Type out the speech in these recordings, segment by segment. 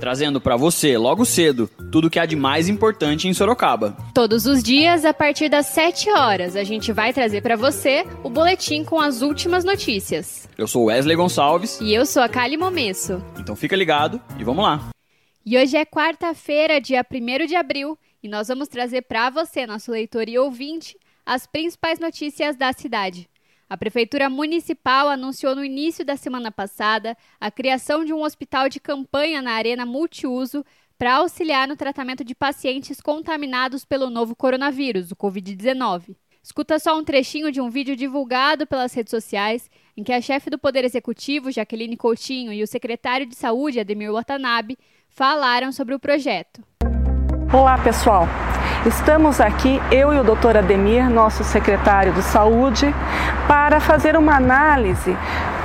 trazendo para você, logo cedo, tudo o que há de mais importante em Sorocaba. Todos os dias, a partir das 7 horas, a gente vai trazer para você o boletim com as últimas notícias. Eu sou Wesley Gonçalves. E eu sou a Kali Momesso. Então fica ligado e vamos lá. E hoje é quarta-feira, dia 1 de abril, e nós vamos trazer para você, nosso leitor e ouvinte, as principais notícias da cidade. A Prefeitura Municipal anunciou no início da semana passada a criação de um hospital de campanha na Arena Multiuso para auxiliar no tratamento de pacientes contaminados pelo novo coronavírus, o Covid-19. Escuta só um trechinho de um vídeo divulgado pelas redes sociais em que a chefe do Poder Executivo, Jaqueline Coutinho, e o secretário de Saúde, Ademir Watanabe, falaram sobre o projeto. Olá, pessoal. Estamos aqui, eu e o Dr. Ademir, nosso secretário de Saúde, para fazer uma análise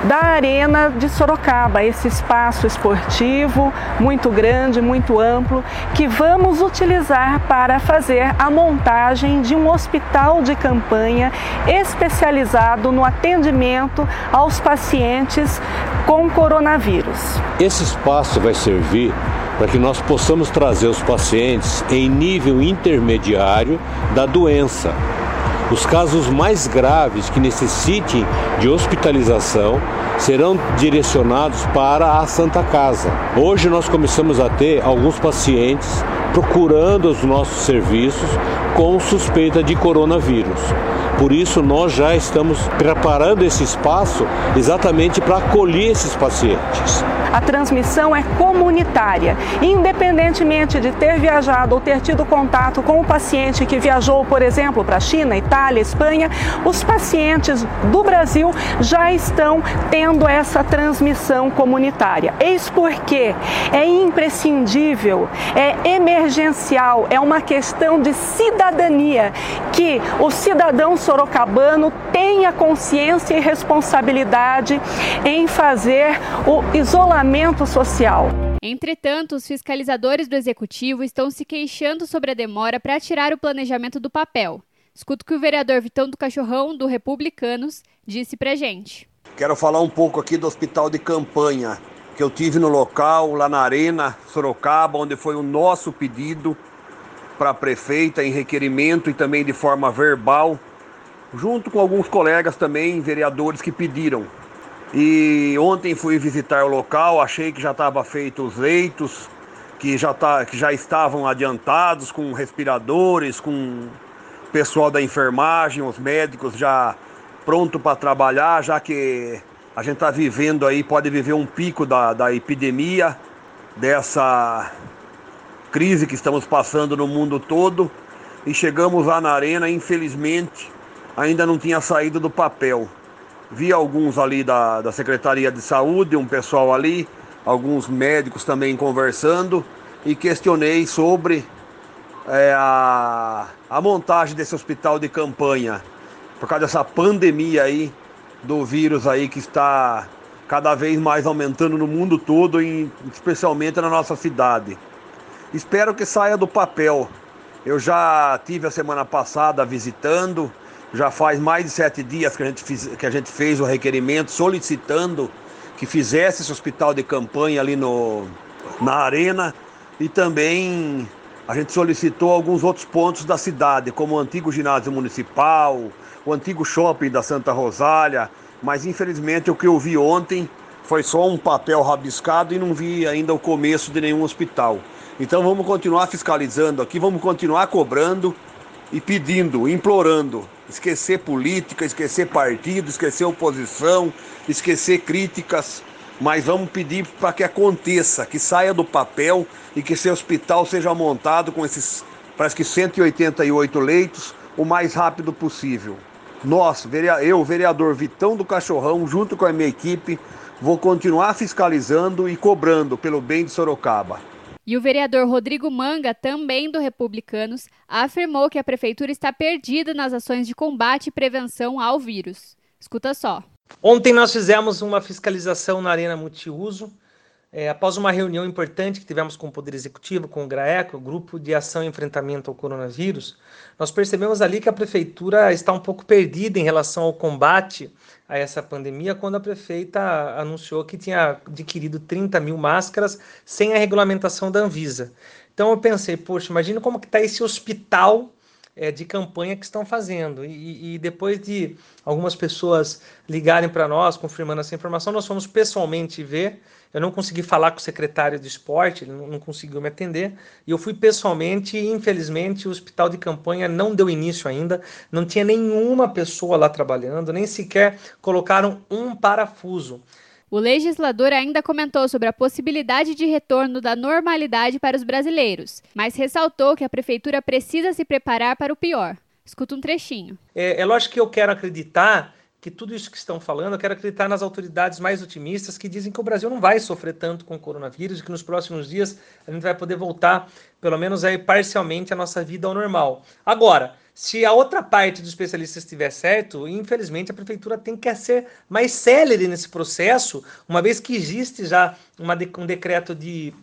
da Arena de Sorocaba, esse espaço esportivo muito grande, muito amplo, que vamos utilizar para fazer a montagem de um hospital de campanha especializado no atendimento aos pacientes com coronavírus. Esse espaço vai servir para que nós possamos trazer os pacientes em nível intermediário da doença. Os casos mais graves que necessitem de hospitalização serão direcionados para a Santa Casa. Hoje nós começamos a ter alguns pacientes procurando os nossos serviços com suspeita de coronavírus. Por isso, nós já estamos preparando esse espaço exatamente para acolher esses pacientes. A transmissão é comunitária. Independentemente de ter viajado ou ter tido contato com o paciente que viajou, por exemplo, para a China, Itália, Espanha, os pacientes do Brasil já estão tendo essa transmissão comunitária. Eis porque é imprescindível, é emergencial, é uma questão de cidadania que o cidadão sorocabano tenha consciência e responsabilidade em fazer o isolamento social. Entretanto, os fiscalizadores do executivo estão se queixando sobre a demora para tirar o planejamento do papel. Escuta o que o vereador Vitão do Cachorrão, do Republicanos, disse pra gente. Quero falar um pouco aqui do hospital de campanha que eu tive no local, lá na Arena Sorocaba, onde foi o nosso pedido para a prefeita em requerimento e também de forma verbal junto com alguns colegas também, vereadores que pediram. E ontem fui visitar o local, achei que já estava feito os leitos, que já, tá, que já estavam adiantados com respiradores, com o pessoal da enfermagem, os médicos já pronto para trabalhar, já que a gente está vivendo aí, pode viver um pico da, da epidemia, dessa crise que estamos passando no mundo todo. E chegamos lá na arena, infelizmente, ainda não tinha saído do papel. Vi alguns ali da, da Secretaria de Saúde, um pessoal ali, alguns médicos também conversando e questionei sobre é, a, a montagem desse hospital de campanha por causa dessa pandemia aí do vírus aí que está cada vez mais aumentando no mundo todo, e especialmente na nossa cidade. Espero que saia do papel. Eu já tive a semana passada visitando, já faz mais de sete dias que a gente, fiz, que a gente fez o requerimento solicitando que fizesse esse hospital de campanha ali no, na arena e também a gente solicitou alguns outros pontos da cidade, como o antigo ginásio municipal, o antigo shopping da Santa Rosália, mas infelizmente o que eu vi ontem foi só um papel rabiscado e não vi ainda o começo de nenhum hospital. Então vamos continuar fiscalizando aqui, vamos continuar cobrando e pedindo, implorando, esquecer política, esquecer partido, esquecer oposição, esquecer críticas, mas vamos pedir para que aconteça, que saia do papel e que esse hospital seja montado com esses, parece que 188 leitos, o mais rápido possível. Nós, eu, vereador Vitão do Cachorrão, junto com a minha equipe, vou continuar fiscalizando e cobrando pelo bem de Sorocaba. E o vereador Rodrigo Manga, também do Republicanos, afirmou que a prefeitura está perdida nas ações de combate e prevenção ao vírus. Escuta só. Ontem nós fizemos uma fiscalização na Arena Multiuso é, após uma reunião importante que tivemos com o Poder Executivo, com o GRAECO, Grupo de Ação e Enfrentamento ao Coronavírus, nós percebemos ali que a Prefeitura está um pouco perdida em relação ao combate a essa pandemia, quando a prefeita anunciou que tinha adquirido 30 mil máscaras sem a regulamentação da Anvisa. Então eu pensei, poxa, imagina como que está esse hospital é, de campanha que estão fazendo. E, e, depois de algumas pessoas ligarem para nós, confirmando essa informação, nós fomos pessoalmente ver. Eu não consegui falar com o secretário de esporte, ele não, não conseguiu me atender. E eu fui pessoalmente e, infelizmente, o hospital de campanha não deu início ainda. Não tinha nenhuma pessoa lá trabalhando, nem sequer colocaram um parafuso. O legislador ainda comentou sobre a possibilidade de retorno da normalidade para os brasileiros, mas ressaltou que a prefeitura precisa se preparar para o pior. Escuta um trechinho. É, é lógico que eu quero acreditar que tudo isso que estão falando, eu quero acreditar nas autoridades mais otimistas que dizem que o Brasil não vai sofrer tanto com o coronavírus, que nos próximos dias a gente vai poder voltar, pelo menos aí parcialmente, a nossa vida ao normal. Agora, se a outra parte dos especialistas estiver certo, infelizmente a prefeitura tem que ser mais célere nesse processo, uma vez que existe já uma, um decreto de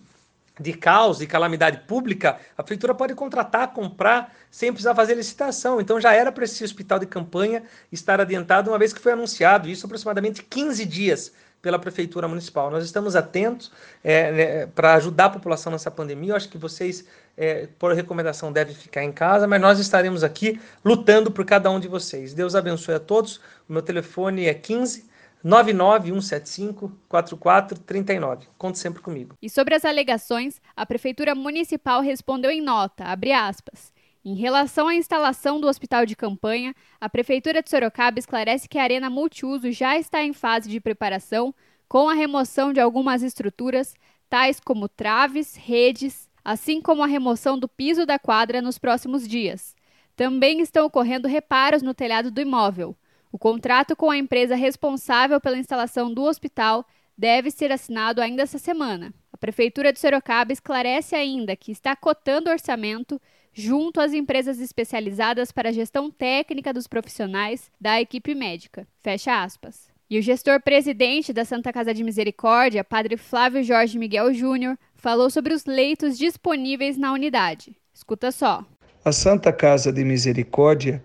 de caos e calamidade pública, a prefeitura pode contratar, comprar, sem precisar fazer licitação. Então já era para esse hospital de campanha estar adiantado, uma vez que foi anunciado, isso aproximadamente 15 dias pela prefeitura municipal. Nós estamos atentos é, né, para ajudar a população nessa pandemia. Eu acho que vocês, é, por recomendação, devem ficar em casa, mas nós estaremos aqui lutando por cada um de vocês. Deus abençoe a todos. O meu telefone é 15 99175-4439. Conte sempre comigo. E sobre as alegações, a Prefeitura Municipal respondeu em nota, abre aspas, em relação à instalação do hospital de campanha, a Prefeitura de Sorocaba esclarece que a arena multiuso já está em fase de preparação, com a remoção de algumas estruturas, tais como traves, redes, assim como a remoção do piso da quadra nos próximos dias. Também estão ocorrendo reparos no telhado do imóvel, o contrato com a empresa responsável pela instalação do hospital deve ser assinado ainda essa semana. A Prefeitura de Sorocaba esclarece ainda que está cotando orçamento junto às empresas especializadas para a gestão técnica dos profissionais da equipe médica. Fecha aspas. E o gestor presidente da Santa Casa de Misericórdia, Padre Flávio Jorge Miguel Júnior, falou sobre os leitos disponíveis na unidade. Escuta só. A Santa Casa de Misericórdia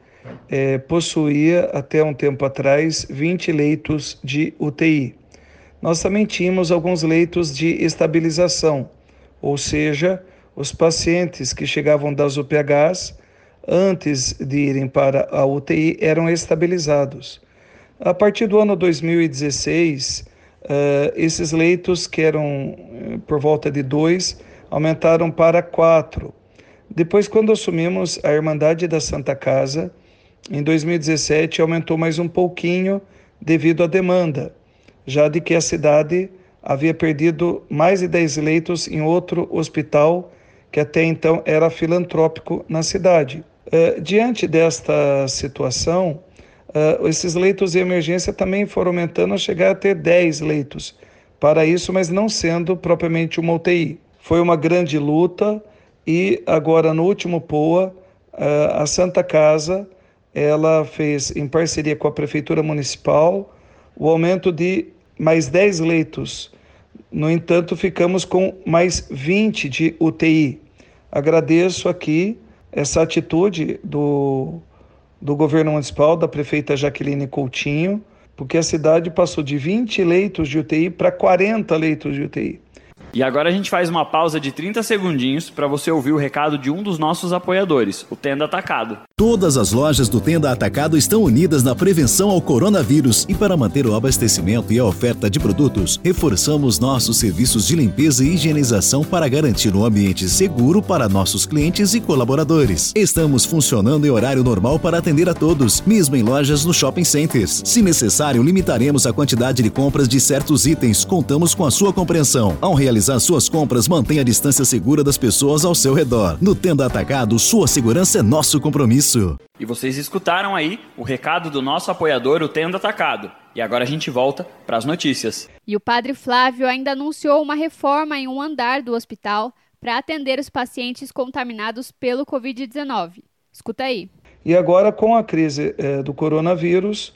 é, possuía até um tempo atrás 20 leitos de UTI. Nós também tínhamos alguns leitos de estabilização, ou seja, os pacientes que chegavam das UPHs antes de irem para a UTI eram estabilizados. A partir do ano 2016, uh, eh, esses leitos, que eram uh, por volta de dois, aumentaram para quatro. Depois, quando assumimos a Irmandade da Santa Casa, em 2017 aumentou mais um pouquinho devido à demanda, já de que a cidade havia perdido mais de 10 leitos em outro hospital que até então era filantrópico na cidade. Uh, diante desta situação, uh, esses leitos de emergência também foram aumentando a chegar a ter 10 leitos para isso, mas não sendo propriamente uma UTI. Foi uma grande luta e agora no último POA, uh, a Santa Casa ela fez, em parceria com a Prefeitura Municipal, o aumento de mais 10 leitos. No entanto, ficamos com mais 20 de UTI. Agradeço aqui essa atitude do, do governo municipal, da prefeita Jaqueline Coutinho, porque a cidade passou de 20 leitos de UTI para 40 leitos de UTI. E agora a gente faz uma pausa de 30 segundinhos para você ouvir o recado de um dos nossos apoiadores, o Tenda Atacado. Todas as lojas do Tenda Atacado estão unidas na prevenção ao coronavírus e para manter o abastecimento e a oferta de produtos, reforçamos nossos serviços de limpeza e higienização para garantir um ambiente seguro para nossos clientes e colaboradores. Estamos funcionando em horário normal para atender a todos, mesmo em lojas no shopping centers. Se necessário, limitaremos a quantidade de compras de certos itens. Contamos com a sua compreensão. Ao realizar suas compras, mantenha a distância segura das pessoas ao seu redor. No Tenda Atacado, sua segurança é nosso compromisso isso. E vocês escutaram aí o recado do nosso apoiador, o Tendo Atacado. E agora a gente volta para as notícias. E o padre Flávio ainda anunciou uma reforma em um andar do hospital para atender os pacientes contaminados pelo Covid-19. Escuta aí. E agora, com a crise é, do coronavírus,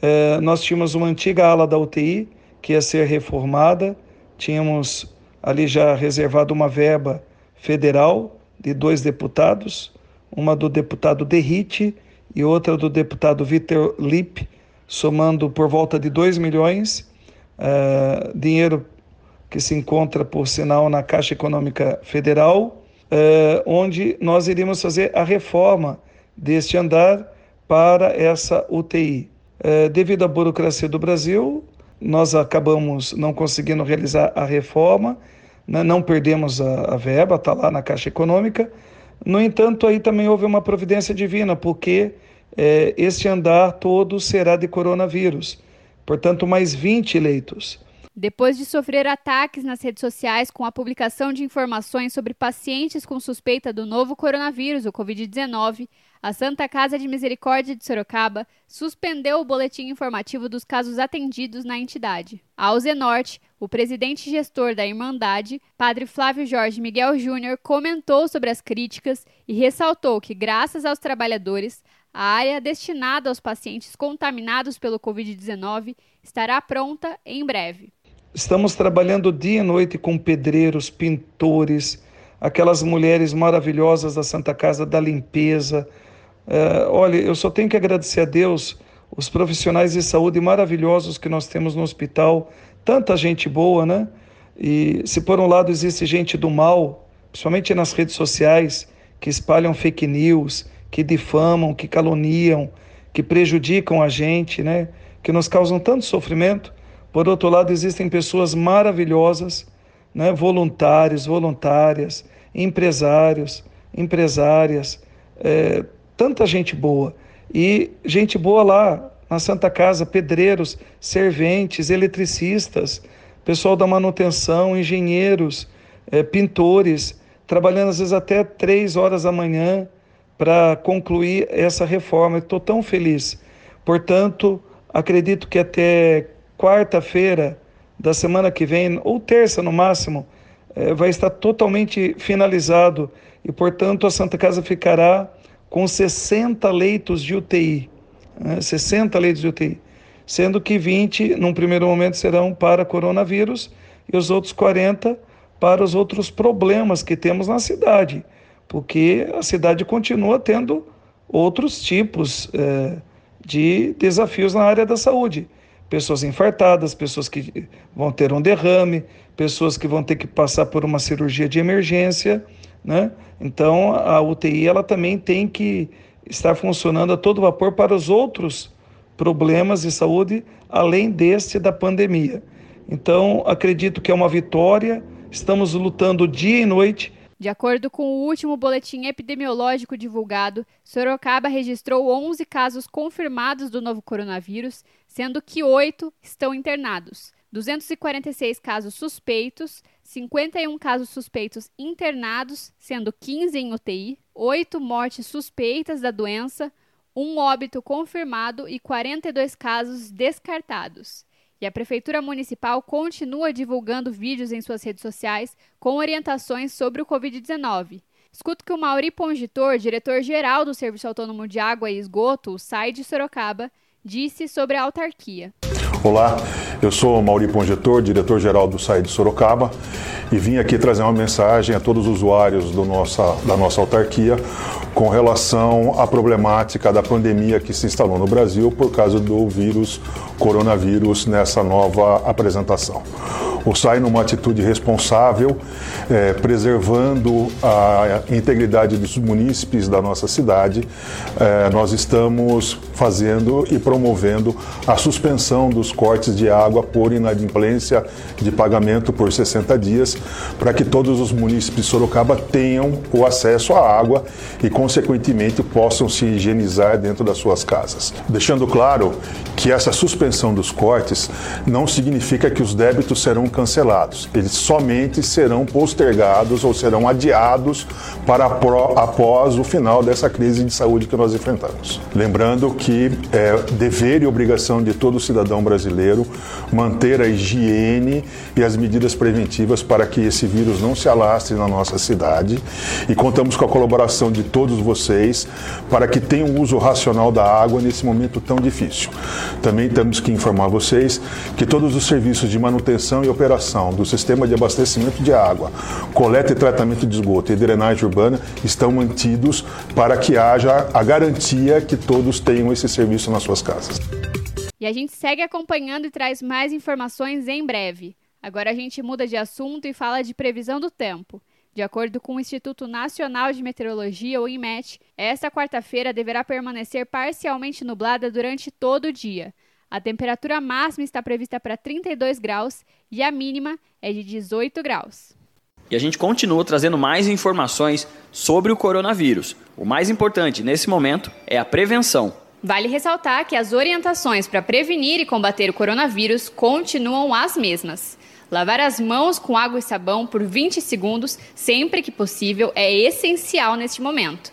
é, nós tínhamos uma antiga ala da UTI que ia ser reformada, tínhamos ali já reservado uma verba federal de dois deputados, uma do deputado Derrite e outra do deputado Vitor Lipp, somando por volta de 2 milhões, uh, dinheiro que se encontra, por sinal, na Caixa Econômica Federal, uh, onde nós iríamos fazer a reforma deste andar para essa UTI. Uh, devido à burocracia do Brasil, nós acabamos não conseguindo realizar a reforma, né? não perdemos a, a verba, está lá na Caixa Econômica. No entanto, aí também houve uma providência divina, porque é, este andar todo será de coronavírus, portanto, mais 20 leitos. Depois de sofrer ataques nas redes sociais com a publicação de informações sobre pacientes com suspeita do novo coronavírus, o Covid-19, a Santa Casa de Misericórdia de Sorocaba suspendeu o boletim informativo dos casos atendidos na entidade. Ao Zenorte, o presidente gestor da Irmandade, Padre Flávio Jorge Miguel Júnior, comentou sobre as críticas e ressaltou que, graças aos trabalhadores, a área destinada aos pacientes contaminados pelo Covid-19 estará pronta em breve. Estamos trabalhando dia e noite com pedreiros, pintores, aquelas mulheres maravilhosas da Santa Casa da Limpeza, é, olha, eu só tenho que agradecer a Deus os profissionais de saúde maravilhosos que nós temos no hospital, tanta gente boa, né? E se por um lado existe gente do mal, principalmente nas redes sociais, que espalham fake news, que difamam, que caluniam, que prejudicam a gente, né? Que nos causam tanto sofrimento. Por outro lado, existem pessoas maravilhosas, né? Voluntários, voluntárias, empresários, empresárias, é, tanta gente boa. E gente boa lá na Santa Casa, pedreiros, serventes, eletricistas, pessoal da manutenção, engenheiros, é, pintores, trabalhando às vezes até três horas da manhã para concluir essa reforma. Estou tão feliz. Portanto, acredito que até quarta-feira da semana que vem, ou terça no máximo, é, vai estar totalmente finalizado e, portanto, a Santa Casa ficará com 60 leitos de UTI, né, 60 leitos de UTI, sendo que 20, num primeiro momento, serão para coronavírus e os outros 40 para os outros problemas que temos na cidade, porque a cidade continua tendo outros tipos é, de desafios na área da saúde. Pessoas infartadas, pessoas que vão ter um derrame, pessoas que vão ter que passar por uma cirurgia de emergência, né? Então, a UTI ela também tem que estar funcionando a todo vapor para os outros problemas de saúde, além deste da pandemia. Então, acredito que é uma vitória, estamos lutando dia e noite. De acordo com o último boletim epidemiológico divulgado, Sorocaba registrou 11 casos confirmados do novo coronavírus, sendo que oito estão internados. 246 casos suspeitos, 51 casos suspeitos internados, sendo 15 em UTI, 8 mortes suspeitas da doença, um óbito confirmado e 42 casos descartados. E a Prefeitura Municipal continua divulgando vídeos em suas redes sociais com orientações sobre o Covid-19. Escuta que o Mauri Pongitor, diretor-geral do Serviço Autônomo de Água e Esgoto, o SAI de Sorocaba, disse sobre a autarquia. Olá, eu sou Mauri Pongetor, diretor-geral do SAI de Sorocaba, e vim aqui trazer uma mensagem a todos os usuários nossa, da nossa autarquia com relação à problemática da pandemia que se instalou no Brasil por causa do vírus coronavírus nessa nova apresentação o SAI numa atitude responsável, é, preservando a integridade dos munícipes da nossa cidade. É, nós estamos fazendo e promovendo a suspensão dos cortes de água por inadimplência de pagamento por 60 dias, para que todos os munícipes de Sorocaba tenham o acesso à água e, consequentemente, possam se higienizar dentro das suas casas. Deixando claro que essa suspensão dos cortes não significa que os débitos serão cancelados. Eles somente serão postergados ou serão adiados para após o final dessa crise de saúde que nós enfrentamos. Lembrando que é dever e obrigação de todo cidadão brasileiro manter a higiene e as medidas preventivas para que esse vírus não se alastre na nossa cidade e contamos com a colaboração de todos vocês para que tenham um uso racional da água nesse momento tão difícil. Também temos que informar vocês que todos os serviços de manutenção e operação do sistema de abastecimento de água, coleta e tratamento de esgoto e drenagem urbana estão mantidos para que haja a garantia que todos tenham esse serviço nas suas casas. E a gente segue acompanhando e traz mais informações em breve. Agora a gente muda de assunto e fala de previsão do tempo. De acordo com o Instituto Nacional de Meteorologia, o INMET, esta quarta-feira deverá permanecer parcialmente nublada durante todo o dia. A temperatura máxima está prevista para 32 graus e a mínima é de 18 graus. E a gente continua trazendo mais informações sobre o coronavírus. O mais importante nesse momento é a prevenção. Vale ressaltar que as orientações para prevenir e combater o coronavírus continuam as mesmas. Lavar as mãos com água e sabão por 20 segundos, sempre que possível, é essencial neste momento.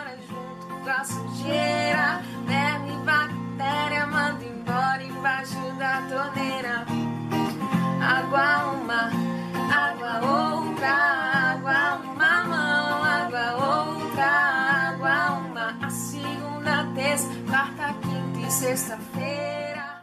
Sexta-feira.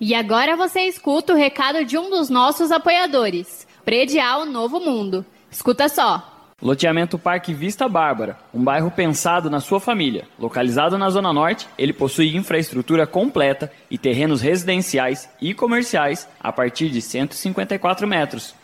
E agora você escuta o recado de um dos nossos apoiadores, Predial Novo Mundo. Escuta só. Loteamento Parque Vista Bárbara, um bairro pensado na sua família. Localizado na Zona Norte, ele possui infraestrutura completa e terrenos residenciais e comerciais a partir de 154 metros.